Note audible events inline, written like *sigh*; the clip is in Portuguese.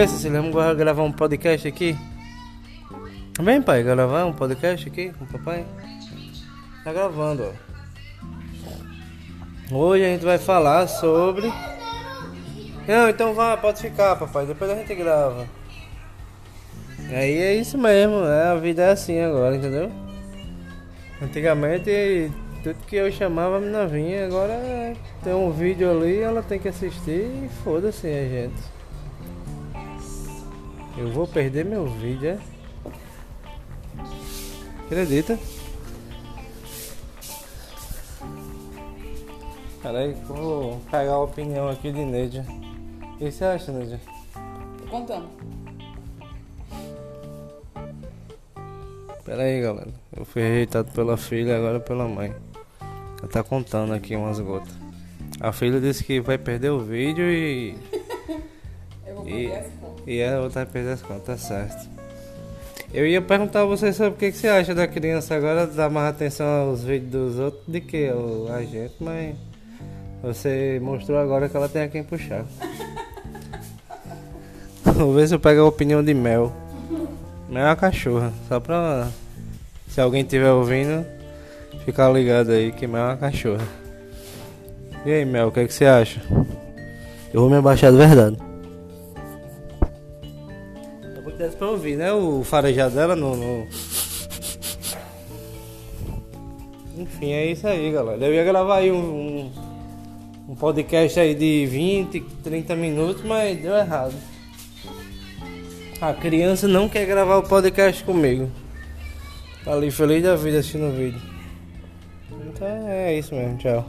Vamos gravar um podcast aqui? Vem, pai, gravar um podcast aqui com o papai? Tá gravando, ó. Hoje a gente vai falar sobre. Não, então vá, pode ficar, papai. Depois a gente grava. Aí é isso mesmo, é, a vida é assim agora, entendeu? Antigamente tudo que eu chamava a menina vinha, agora tem um vídeo ali, ela tem que assistir e foda-se a gente. Eu vou perder meu vídeo, é? Acredita? Peraí, vou pegar a opinião aqui de Neide. O que você acha, Neide? Tô contando. Pera aí, galera. Eu fui rejeitado pela filha, agora pela mãe. Ela tá contando aqui umas gotas. A filha disse que vai perder o vídeo e. *laughs* Eu vou E, perder as contas. E a outra perder as contas, tá certo. Eu ia perguntar a você sobre o que, que você acha da criança agora dar mais atenção aos vídeos dos outros do que a gente, mas você mostrou agora que ela tem a quem puxar. Vou ver se eu pego a opinião de Mel. Mel é uma cachorra, só pra. Se alguém estiver ouvindo, ficar ligado aí que Mel é uma cachorra. E aí, Mel, o que, que você acha? Eu vou me abaixar de verdade. Desse pra ouvir, né? O farejar dela no, no- Enfim, é isso aí, galera. Eu ia gravar aí um, um, um podcast aí de 20, 30 minutos, mas deu errado. A criança não quer gravar o podcast comigo. Tá ali feliz da vida assistindo o vídeo. Então é isso mesmo, tchau.